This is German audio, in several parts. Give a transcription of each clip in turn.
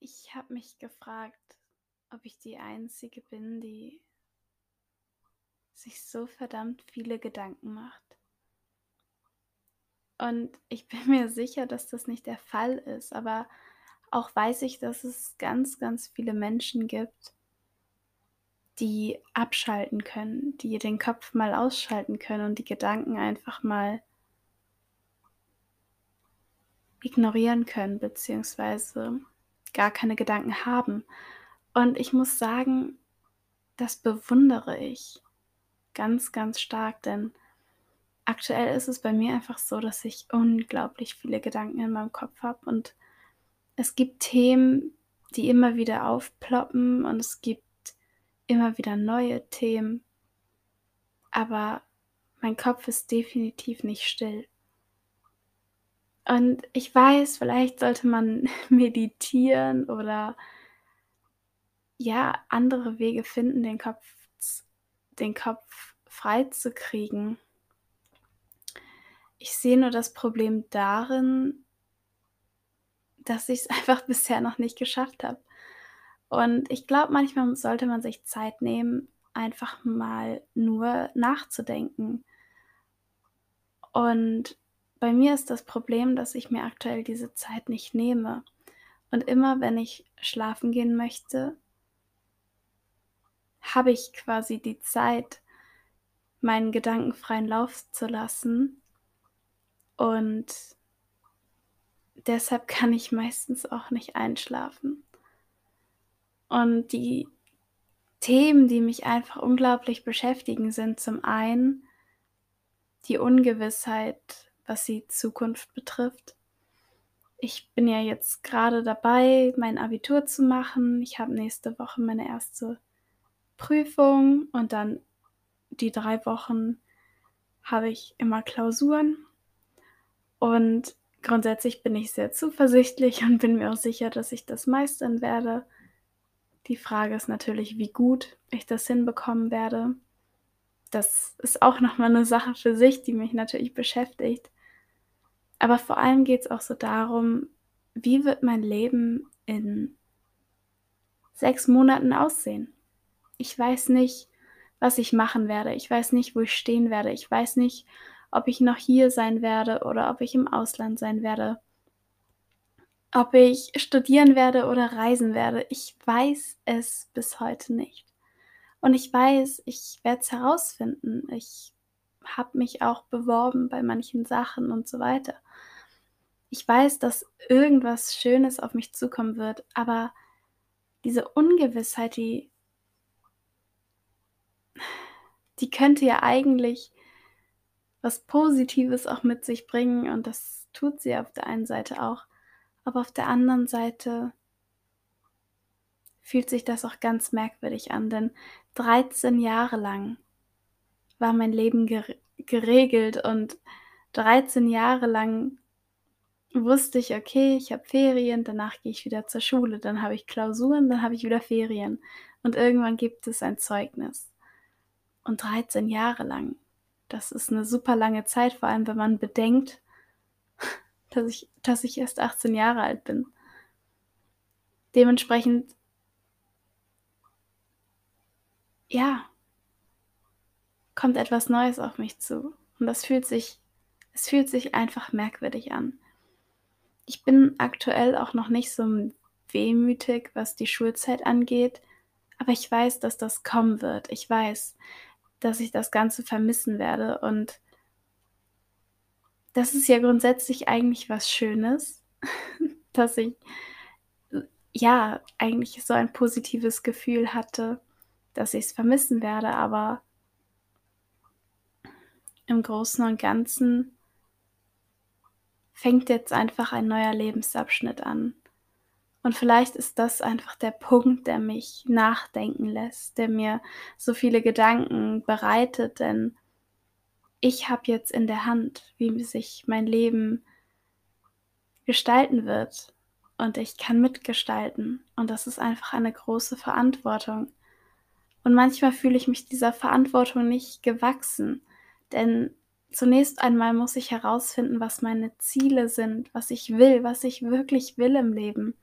Ich habe mich gefragt, ob ich die Einzige bin, die sich so verdammt viele Gedanken macht. Und ich bin mir sicher, dass das nicht der Fall ist, aber auch weiß ich, dass es ganz, ganz viele Menschen gibt, die abschalten können, die den Kopf mal ausschalten können und die Gedanken einfach mal ignorieren können, beziehungsweise gar keine Gedanken haben. Und ich muss sagen, das bewundere ich ganz, ganz stark, denn aktuell ist es bei mir einfach so, dass ich unglaublich viele Gedanken in meinem Kopf habe und es gibt Themen, die immer wieder aufploppen und es gibt immer wieder neue Themen, aber mein Kopf ist definitiv nicht still. Und ich weiß, vielleicht sollte man meditieren oder ja, andere Wege finden, den Kopf, den Kopf frei zu kriegen. Ich sehe nur das Problem darin, dass ich es einfach bisher noch nicht geschafft habe. Und ich glaube, manchmal sollte man sich Zeit nehmen, einfach mal nur nachzudenken. Und bei mir ist das Problem, dass ich mir aktuell diese Zeit nicht nehme. Und immer wenn ich schlafen gehen möchte, habe ich quasi die Zeit, meinen Gedanken freien Lauf zu lassen. Und deshalb kann ich meistens auch nicht einschlafen. Und die Themen, die mich einfach unglaublich beschäftigen, sind zum einen die Ungewissheit was die Zukunft betrifft. Ich bin ja jetzt gerade dabei, mein Abitur zu machen. Ich habe nächste Woche meine erste Prüfung und dann die drei Wochen habe ich immer Klausuren. Und grundsätzlich bin ich sehr zuversichtlich und bin mir auch sicher, dass ich das meistern werde. Die Frage ist natürlich, wie gut ich das hinbekommen werde. Das ist auch nochmal eine Sache für sich, die mich natürlich beschäftigt. Aber vor allem geht es auch so darum, wie wird mein Leben in sechs Monaten aussehen? Ich weiß nicht, was ich machen werde. Ich weiß nicht, wo ich stehen werde. Ich weiß nicht, ob ich noch hier sein werde oder ob ich im Ausland sein werde. Ob ich studieren werde oder reisen werde. Ich weiß es bis heute nicht. Und ich weiß, ich werde es herausfinden. Ich habe mich auch beworben bei manchen Sachen und so weiter. Ich weiß, dass irgendwas Schönes auf mich zukommen wird, aber diese Ungewissheit, die, die könnte ja eigentlich was Positives auch mit sich bringen und das tut sie auf der einen Seite auch, aber auf der anderen Seite fühlt sich das auch ganz merkwürdig an, denn 13 Jahre lang war mein Leben geregelt und 13 Jahre lang wusste ich, okay, ich habe Ferien, danach gehe ich wieder zur Schule, dann habe ich Klausuren, dann habe ich wieder Ferien und irgendwann gibt es ein Zeugnis. Und 13 Jahre lang, das ist eine super lange Zeit, vor allem wenn man bedenkt, dass ich, dass ich erst 18 Jahre alt bin. Dementsprechend, ja, kommt etwas Neues auf mich zu. Und das fühlt sich, es fühlt sich einfach merkwürdig an. Ich bin aktuell auch noch nicht so wehmütig, was die Schulzeit angeht, aber ich weiß, dass das kommen wird. Ich weiß, dass ich das Ganze vermissen werde und das ist ja grundsätzlich eigentlich was Schönes, dass ich ja eigentlich so ein positives Gefühl hatte, dass ich es vermissen werde, aber im Großen und Ganzen fängt jetzt einfach ein neuer Lebensabschnitt an. Und vielleicht ist das einfach der Punkt, der mich nachdenken lässt, der mir so viele Gedanken bereitet, denn ich habe jetzt in der Hand, wie sich mein Leben gestalten wird. Und ich kann mitgestalten. Und das ist einfach eine große Verantwortung. Und manchmal fühle ich mich dieser Verantwortung nicht gewachsen, denn zunächst einmal muss ich herausfinden, was meine Ziele sind, was ich will, was ich wirklich will im Leben.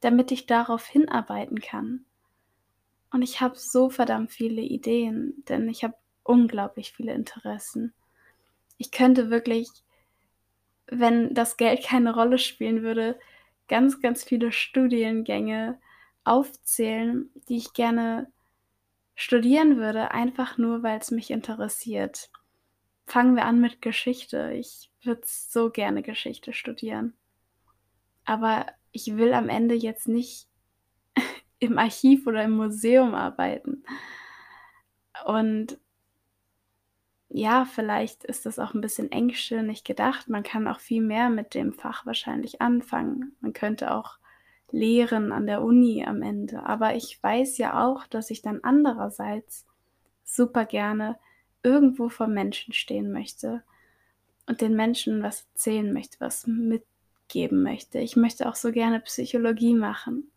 damit ich darauf hinarbeiten kann. Und ich habe so verdammt viele Ideen, denn ich habe unglaublich viele Interessen. Ich könnte wirklich, wenn das Geld keine Rolle spielen würde, ganz, ganz viele Studiengänge aufzählen, die ich gerne studieren würde, einfach nur, weil es mich interessiert. Fangen wir an mit Geschichte. Ich würde so gerne Geschichte studieren. Aber ich will am Ende jetzt nicht im Archiv oder im Museum arbeiten. Und ja, vielleicht ist das auch ein bisschen engstirnig gedacht. Man kann auch viel mehr mit dem Fach wahrscheinlich anfangen. Man könnte auch lehren an der Uni am Ende. Aber ich weiß ja auch, dass ich dann andererseits super gerne irgendwo vor Menschen stehen möchte und den Menschen was erzählen möchte, was mitgeben möchte. Ich möchte auch so gerne Psychologie machen,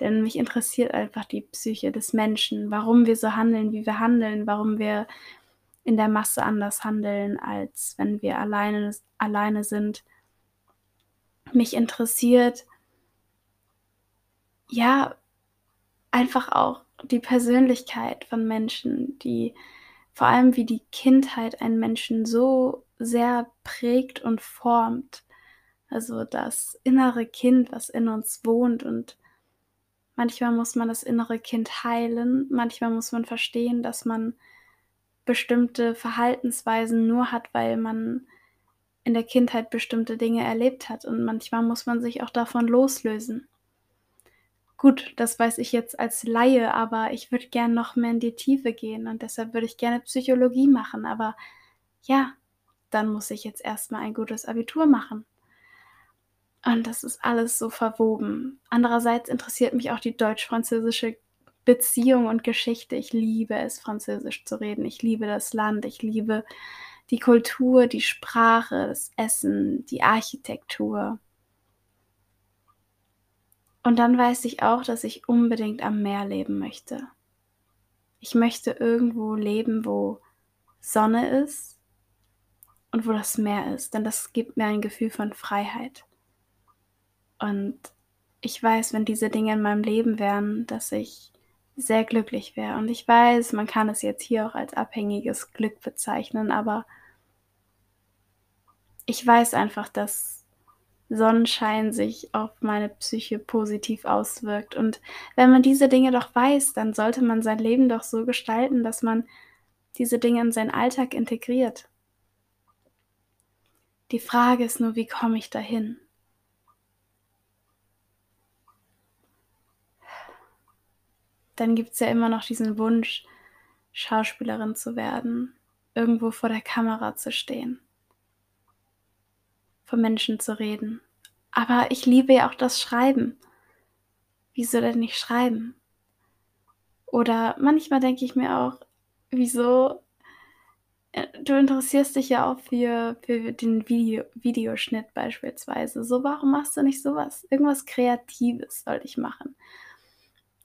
denn mich interessiert einfach die Psyche des Menschen, warum wir so handeln, wie wir handeln, warum wir in der Masse anders handeln, als wenn wir alleine, alleine sind. Mich interessiert, ja, einfach auch die Persönlichkeit von Menschen, die vor allem wie die Kindheit einen Menschen so sehr prägt und formt. Also das innere Kind, was in uns wohnt und manchmal muss man das innere Kind heilen, manchmal muss man verstehen, dass man bestimmte Verhaltensweisen nur hat, weil man in der Kindheit bestimmte Dinge erlebt hat und manchmal muss man sich auch davon loslösen. Gut, das weiß ich jetzt als Laie, aber ich würde gern noch mehr in die Tiefe gehen und deshalb würde ich gerne Psychologie machen. Aber ja, dann muss ich jetzt erstmal ein gutes Abitur machen. Und das ist alles so verwoben. Andererseits interessiert mich auch die deutsch-französische Beziehung und Geschichte. Ich liebe es, Französisch zu reden. Ich liebe das Land. Ich liebe die Kultur, die Sprache, das Essen, die Architektur. Und dann weiß ich auch, dass ich unbedingt am Meer leben möchte. Ich möchte irgendwo leben, wo Sonne ist und wo das Meer ist, denn das gibt mir ein Gefühl von Freiheit. Und ich weiß, wenn diese Dinge in meinem Leben wären, dass ich sehr glücklich wäre. Und ich weiß, man kann es jetzt hier auch als abhängiges Glück bezeichnen, aber ich weiß einfach, dass Sonnenschein sich auf meine Psyche positiv auswirkt. Und wenn man diese Dinge doch weiß, dann sollte man sein Leben doch so gestalten, dass man diese Dinge in seinen Alltag integriert. Die Frage ist nur, wie komme ich dahin? Dann gibt es ja immer noch diesen Wunsch, Schauspielerin zu werden, irgendwo vor der Kamera zu stehen vor Menschen zu reden. Aber ich liebe ja auch das Schreiben. Wieso denn nicht schreiben? Oder manchmal denke ich mir auch, wieso? Äh, du interessierst dich ja auch für, für den Video, Videoschnitt beispielsweise. So, warum machst du nicht sowas? Irgendwas Kreatives sollte ich machen.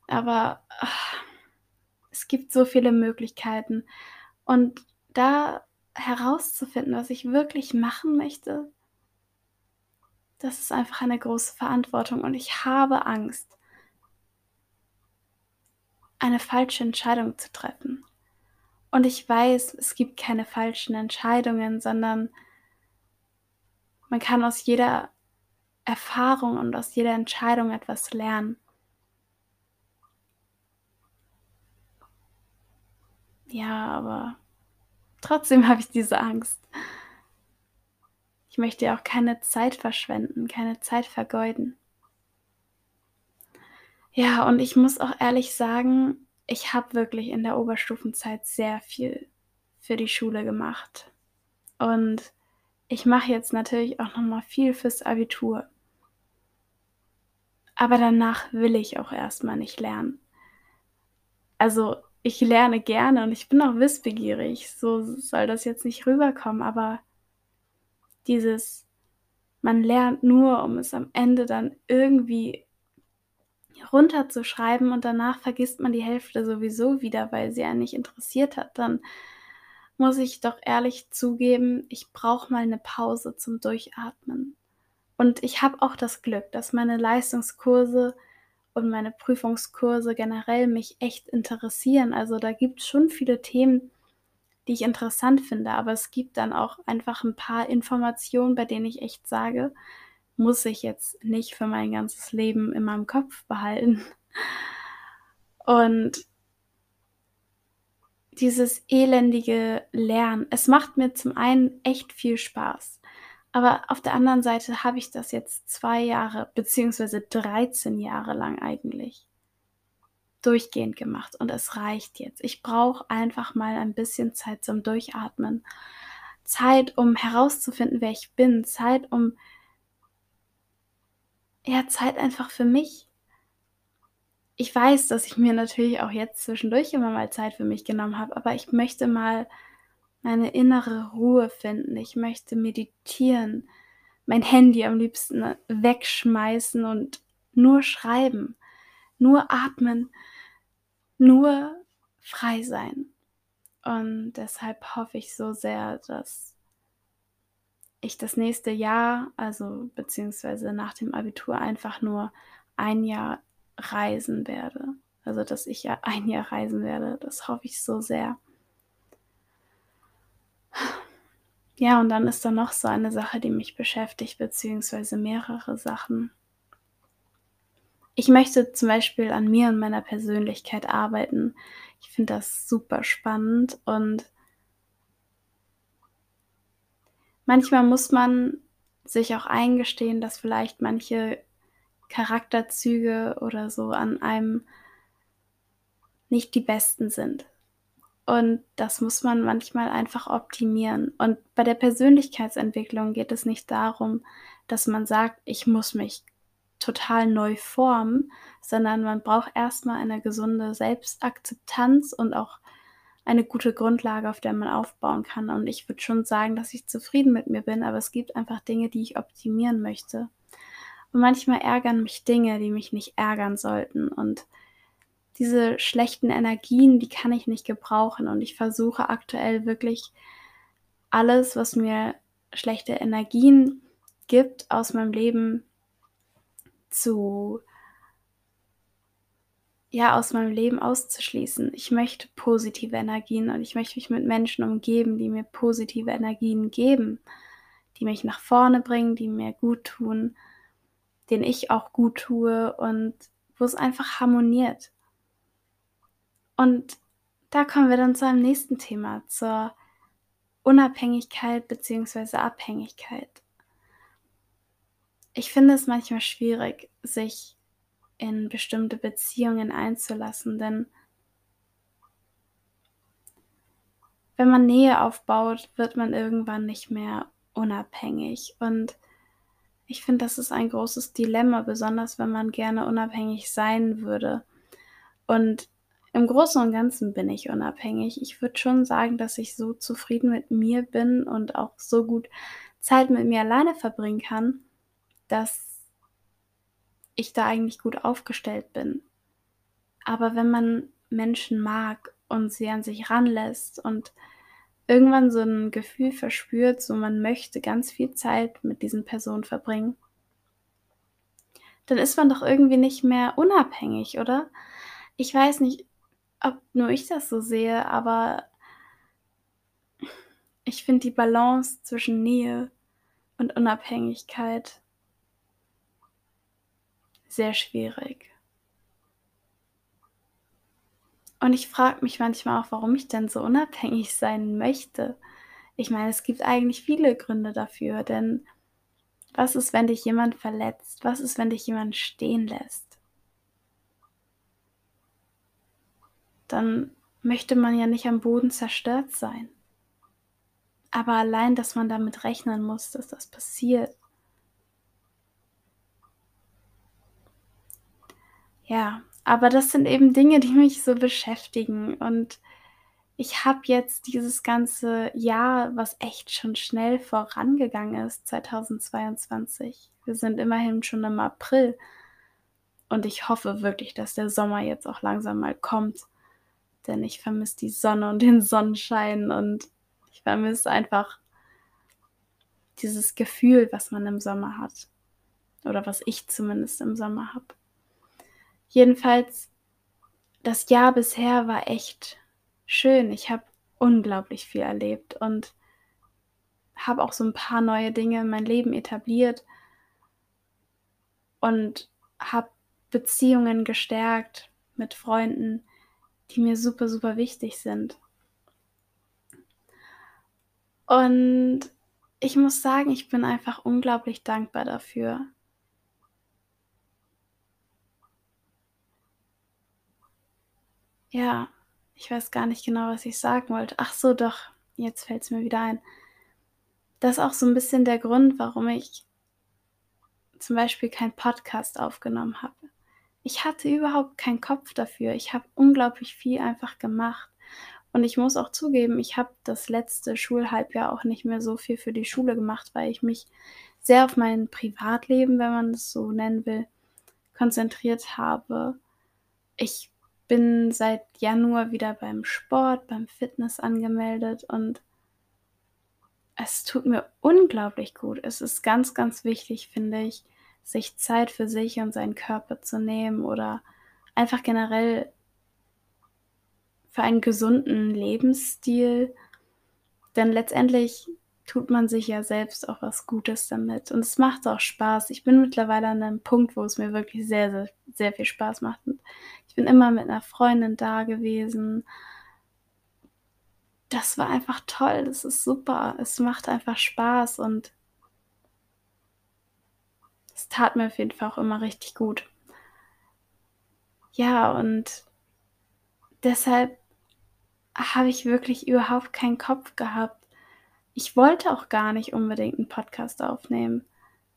Aber ach, es gibt so viele Möglichkeiten. Und da herauszufinden, was ich wirklich machen möchte, das ist einfach eine große Verantwortung und ich habe Angst, eine falsche Entscheidung zu treffen. Und ich weiß, es gibt keine falschen Entscheidungen, sondern man kann aus jeder Erfahrung und aus jeder Entscheidung etwas lernen. Ja, aber trotzdem habe ich diese Angst. Möchte auch keine Zeit verschwenden, keine Zeit vergeuden. Ja, und ich muss auch ehrlich sagen, ich habe wirklich in der Oberstufenzeit sehr viel für die Schule gemacht. Und ich mache jetzt natürlich auch noch mal viel fürs Abitur. Aber danach will ich auch erstmal nicht lernen. Also, ich lerne gerne und ich bin auch wissbegierig. So soll das jetzt nicht rüberkommen, aber dieses, man lernt nur, um es am Ende dann irgendwie runterzuschreiben und danach vergisst man die Hälfte sowieso wieder, weil sie einen nicht interessiert hat, dann muss ich doch ehrlich zugeben, ich brauche mal eine Pause zum Durchatmen. Und ich habe auch das Glück, dass meine Leistungskurse und meine Prüfungskurse generell mich echt interessieren. Also, da gibt's schon viele Themen, die ich interessant finde, aber es gibt dann auch einfach 'n paar Informationen, bei denen ich echt sage: „Muss ich jetzt nicht für mein ganzes Leben in meinem Kopf behalten.“ Und dieses elendige Lernen, es macht mir zum einen echt viel Spaß, aber auf der anderen Seite habe ich das jetzt 2 Jahre beziehungsweise 13 Jahre lang eigentlich durchgehend gemacht und es reicht jetzt. Ich brauche einfach mal ein bisschen Zeit zum Durchatmen. Zeit, um herauszufinden, wer ich bin, Zeit, um ja, Zeit einfach für mich. Ich weiß, dass ich mir natürlich auch jetzt zwischendurch immer mal Zeit für mich genommen habe, aber ich möchte mal meine innere Ruhe finden. Ich möchte meditieren, mein Handy am liebsten wegschmeißen und nur schreiben, nur atmen, nur frei sein. Und deshalb hoffe ich so sehr, dass ich das nächste Jahr, also beziehungsweise nach dem Abitur einfach nur ein Jahr reisen werde. Also, dass ich ja ein Jahr reisen werde, das hoffe ich so sehr. Ja, und dann ist da noch so eine Sache, die mich beschäftigt, beziehungsweise mehrere Sachen. Ich möchte zum Beispiel an mir und meiner Persönlichkeit arbeiten. Ich finde das super spannend und manchmal muss man sich auch eingestehen, dass vielleicht manche Charakterzüge oder so an einem nicht die besten sind. Und das muss man manchmal einfach optimieren. Und bei der Persönlichkeitsentwicklung geht es nicht darum, dass man sagt: „Ich muss mich total neu formen“, sondern man braucht erst mal eine gesunde Selbstakzeptanz und auch eine gute Grundlage, auf der man aufbauen kann. Und ich würde schon sagen, dass ich zufrieden mit mir bin, aber es gibt einfach Dinge, die ich optimieren möchte. Und manchmal ärgern mich Dinge, die mich nicht ärgern sollten. Und diese schlechten Energien, die kann ich nicht gebrauchen. Und ich versuche aktuell wirklich alles, was mir schlechte Energien gibt, aus meinem Leben zu ja, aus meinem Leben auszuschließen. Ich möchte positive Energien und ich möchte mich mit Menschen umgeben, die mir positive Energien geben, die mich nach vorne bringen, die mir guttun, denen ich auch gut tue und wo's einfach harmoniert. Und da kommen wir dann zu einem nächsten Thema, zur Unabhängigkeit beziehungsweise Abhängigkeit. Ich finde es manchmal schwierig, sich in bestimmte Beziehungen einzulassen, denn wenn man Nähe aufbaut, wird man irgendwann nicht mehr unabhängig. Und ich finde, das ist ein großes Dilemma, besonders wenn man gerne unabhängig sein würde. Und im Großen und Ganzen bin ich unabhängig. Ich würde schon sagen, dass ich so zufrieden mit mir bin und auch so gut Zeit mit mir alleine verbringen kann, dass ich da eigentlich gut aufgestellt bin. Aber wenn man Menschen mag und sie an sich ranlässt und irgendwann so 'n Gefühl verspürt, so man möchte ganz viel Zeit mit diesen Personen verbringen dann ist man doch irgendwie nicht mehr unabhängig, oder? Ich weiß nicht, ob nur ich das so sehe, aber ich finde die Balance zwischen Nähe und Unabhängigkeit sehr schwierig. Und ich frage mich manchmal auch, warum ich denn so unabhängig sein möchte. Ich meine, es gibt eigentlich viele Gründe dafür, denn was ist, wenn dich jemand verletzt? Was ist, wenn dich jemand stehen lässt? Dann möchte man ja nicht am Boden zerstört sein. Aber allein, dass man damit rechnen muss, dass das passiert Ja, aber das sind eben Dinge, die mich so beschäftigen. Und ich habe jetzt dieses ganze Jahr, was echt schon schnell vorangegangen ist, 2022. Wir sind immerhin schon im April. Und ich hoffe wirklich, dass der Sommer jetzt auch langsam mal kommt, denn ich vermisse die Sonne und den Sonnenschein und ich vermisse einfach dieses Gefühl, was man im Sommer hat oder was ich zumindest im Sommer habe. Jedenfalls, das Jahr bisher war echt schön. Ich habe unglaublich viel erlebt und habe auch so 'n paar neue Dinge in mein Leben etabliert und habe Beziehungen gestärkt mit Freunden, die mir super, super wichtig sind. Und ich muss sagen, ich bin einfach unglaublich dankbar dafür. Ja, ich weiß gar nicht genau, was ich sagen wollte. Ach so, doch, jetzt fällt's mir wieder ein. Das ist auch so 'n bisschen der Grund, warum ich zum Beispiel keinen Podcast aufgenommen habe. Ich hatte überhaupt keinen Kopf dafür. Ich habe unglaublich viel einfach gemacht. Und ich muss auch zugeben, ich habe das letzte Schulhalbjahr auch nicht mehr so viel für die Schule gemacht, weil ich mich sehr auf mein Privatleben, wenn man das so nennen will, konzentriert habe. Ich bin seit Januar wieder beim Sport, beim Fitness angemeldet und es tut mir unglaublich gut. Es ist ganz, ganz wichtig, finde ich, sich Zeit für sich und seinen Körper zu nehmen oder einfach generell für einen gesunden Lebensstil, denn letztendlich tut man sich ja selbst auch was Gutes damit und es macht auch Spaß. Ich bin mittlerweile an 'nem Punkt, wo es mir wirklich sehr, sehr, sehr viel Spaß macht und ich bin immer mit 'ner Freundin da gewesen. Das war einfach toll. Das ist super. Es macht einfach Spaß und es tat mir auf jeden Fall auch immer richtig gut. Ja, und deshalb habe ich wirklich überhaupt keinen Kopf gehabt. Ich wollte auch gar nicht unbedingt 'n Podcast aufnehmen,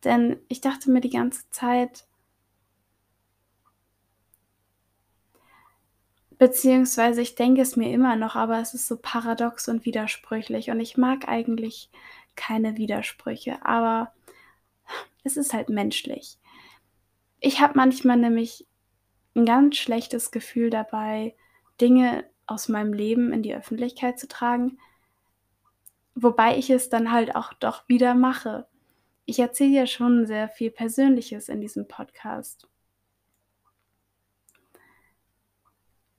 denn ich dachte mir die ganze Zeit beziehungsweise ich denke es mir immer noch, aber es ist so paradox und widersprüchlich und ich mag eigentlich keine Widersprüche, aber es ist halt menschlich. Ich habe manchmal nämlich 'n ganz schlechtes Gefühl dabei, Dinge aus meinem Leben in die Öffentlichkeit zu tragen, wobei ich es dann halt auch doch wieder mache. Ich erzähle ja schon sehr viel Persönliches in diesem Podcast.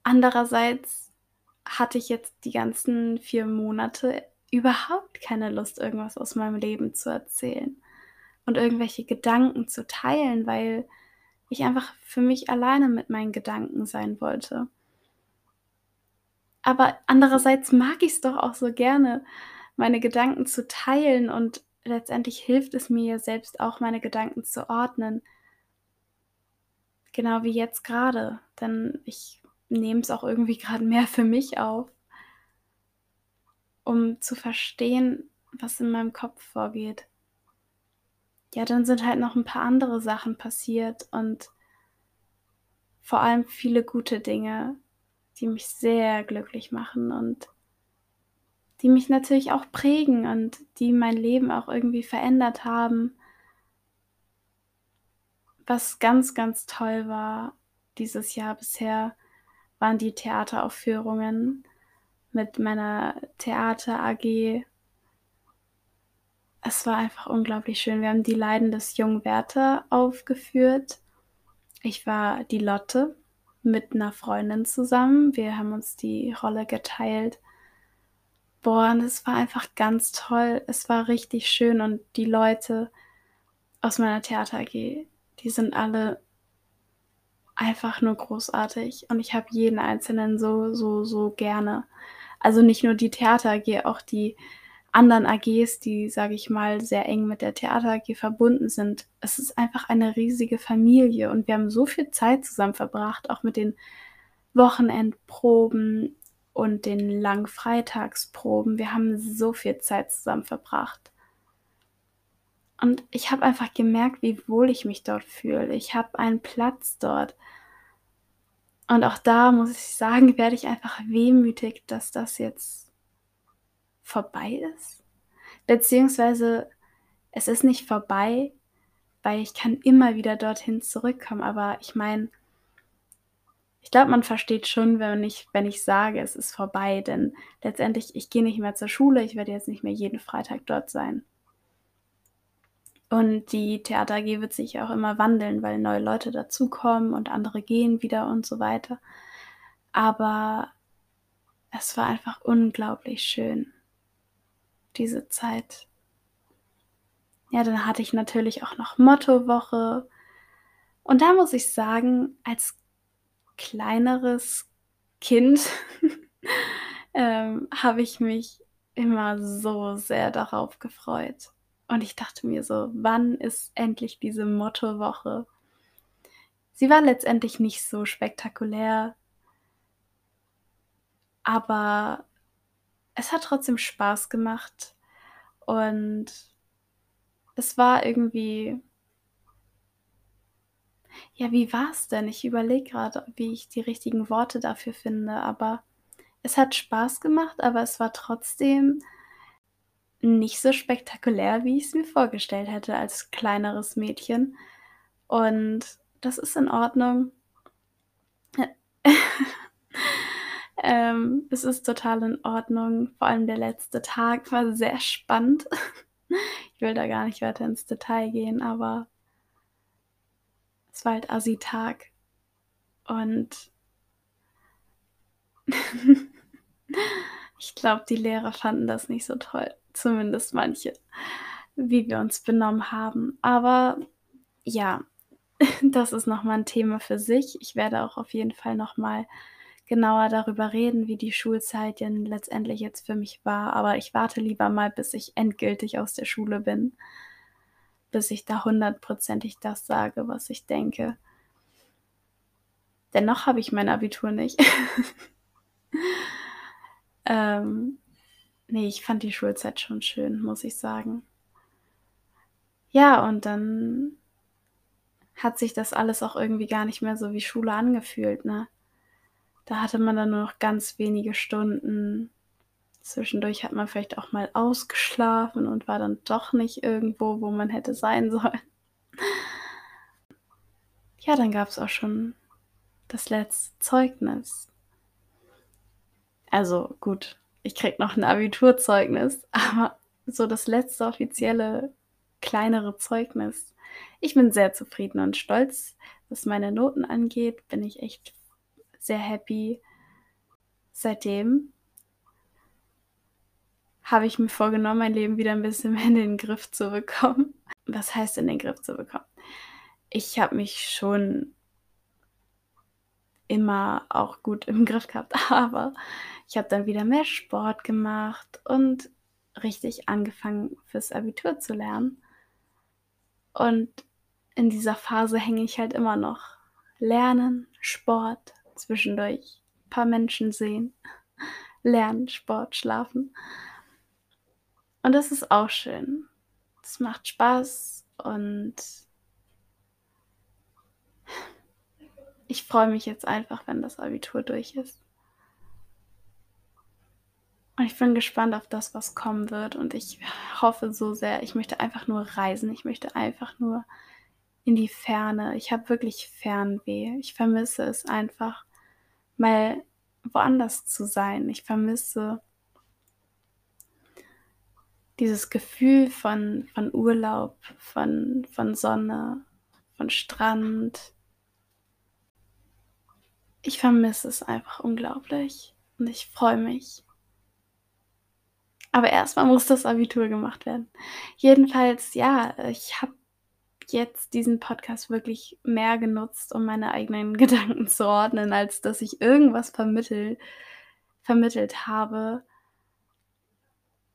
Andererseits hatte ich jetzt die ganzen 4 Monate überhaupt keine Lust, irgendwas aus meinem Leben zu erzählen und irgendwelche Gedanken zu teilen, weil ich einfach für mich alleine mit meinen Gedanken sein wollte. Aber andererseits mag ich's doch auch so gerne, meine Gedanken zu teilen und letztendlich hilft es mir selbst auch, meine Gedanken zu ordnen. Genau wie jetzt grade, denn ich nehme es auch irgendwie grad mehr für mich auf um zu verstehen, was in meinem Kopf vorgeht. Ja, dann sind halt noch 'n paar andere Sachen passiert und vor allem viele gute Dinge, die mich sehr glücklich machen und die mich natürlich auch prägen und die mein Leben auch irgendwie verändert haben. Was ganz, ganz toll war dieses Jahr bisher, waren die Theateraufführungen mit meiner Theater AG. Es war einfach unglaublich schön. Wir haben „Die Leiden des jungen Werther“ aufgeführt. Ich war die Lotte mit 'ner Freundin zusammen. Wir haben uns die Rolle geteilt. Boah, und es war einfach ganz toll. Es war richtig schön und die Leute aus meiner Theater AG, die sind alle einfach nur großartig und ich habe jeden Einzelnen so, so, so gerne. Also, nicht nur die Theater AG, auch die anderen AGs, die, sage ich mal, sehr eng mit der Theater AG verbunden sind. Es ist einfach eine riesige Familie und wir haben so viel Zeit zusammen verbracht, auch mit den Wochenendproben und den langen Freitagsproben. Wir haben so viel Zeit zusammen verbracht. Und ich habe einfach gemerkt, wie wohl ich mich dort fühle. Ich habe einen Platz dort. Und auch da muss ich sagen, werde ich einfach wehmütig, dass das jetzt vorbei ist. Beziehungsweise es ist nicht vorbei, weil ich kann immer wieder dorthin zurückkommen, aber ich meine ich glaube, man versteht schon, wenn ich wenn ich sage, es ist vorbei, denn letztendlich ich gehe nicht mehr zur Schule, ich werde jetzt nicht mehr jeden Freitag dort sein. Und die Theater AG wird sich auch immer wandeln, weil neue Leute dazukommen und andere gehen wieder und so weiter. Aber es war einfach unglaublich schön, diese Zeit. Ja, dann hatte ich natürlich auch noch Mottowoche. Und da muss ich sagen, als kleineres Kind ähm, habe ich mich immer so sehr darauf gefreut. Und ich dachte mir so, wann ist endlich diese Mottowoche? Sie war letztendlich nicht so spektakulär, aber es hat trotzdem Spaß gemacht und es war irgendwie ja, wie war es denn? Ich überlege gerade, wie ich die richtigen Worte dafür finde, aber es hat Spaß gemacht, aber es war trotzdem nicht so spektakulär, wie ich es mir vorgestellt hätte als kleineres Mädchen. Und das ist in Ordnung. ähm, es ist total in Ordnung. Vor allem der letzte Tag war sehr spannend. ich will da gar nicht weiter ins Detail gehen, aber es war halt Assi-Tag. Und ich glaube, die Lehrer fanden das nicht so toll. Zumindest manche, wie wir uns benommen haben. Aber ja, das ist nochmal ein Thema für sich. Ich werde auch auf jeden Fall nochmal genauer darüber reden, wie die Schulzeit denn letztendlich jetzt für mich war. Aber ich warte lieber mal, bis ich endgültig aus der Schule bin bis ich da hundertprozentig das sage, was ich denke. Denn noch habe ich mein Abitur nicht. ähm, nee, ich fand die Schulzeit schon schön, muss ich sagen. Ja, und dann hat sich das alles auch irgendwie gar nicht mehr so wie Schule angefühlt, ne? Da hatte man dann nur noch ganz wenige Stunden Zwischendurch hat man vielleicht auch mal ausgeschlafen und war dann doch nicht irgendwo, wo man hätte sein sollen. Ja, dann gab es auch schon das letzte Zeugnis. Also gut, ich krieg noch ein Abiturzeugnis, aber so das letzte offizielle kleinere Zeugnis. Ich bin sehr zufrieden und stolz, was meine Noten angeht. Bin ich echt sehr happy. Seitdem habe ich mir vorgenommen, mein Leben wieder ein bisschen mehr in den Griff zu bekommen. Was heißt in den Griff zu bekommen? Ich habe mich schon immer auch gut im Griff gehabt, aber ich habe dann wieder mehr Sport gemacht und richtig angefangen fürs Abitur zu lernen. Und in dieser Phase hänge ich halt immer noch. Lernen, Sport, zwischendurch ein paar Menschen sehen, lernen, Sport, schlafen. Und das ist auch schön. Es macht Spaß und ich freue mich jetzt einfach, wenn das Abitur durch ist. Und ich bin gespannt auf das, was kommen wird. Und ich hoffe so sehr, ich möchte einfach nur reisen. Ich möchte einfach nur in die Ferne. Ich habe wirklich Fernweh. Ich vermisse es einfach, mal woanders zu sein. Ich vermisse dieses Gefühl von, von Urlaub, von, von Sonne, von Strand. Ich vermisse es einfach unglaublich und ich freue mich. Aber erstmal muss das Abitur gemacht werden. Jedenfalls, ja, ich habe jetzt diesen Podcast wirklich mehr genutzt, um meine eigenen Gedanken zu ordnen, als dass ich irgendwas vermittelt, vermittelt habe.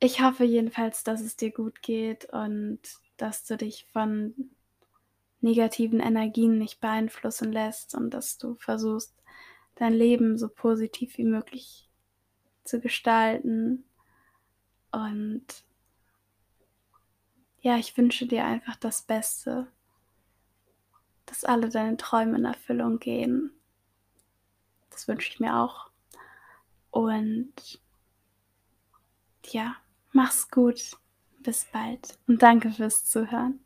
Ich hoffe jedenfalls, dass es dir gut geht und dass du dich von negativen Energien nicht beeinflussen lässt und dass du versuchst, dein Leben so positiv wie möglich zu gestalten. Und ja, ich wünsche dir einfach das Beste, dass alle deine Träume in Erfüllung gehen. Das wünsche ich mir auch. Und ja. Mach's gut. Bis bald und danke fürs Zuhören.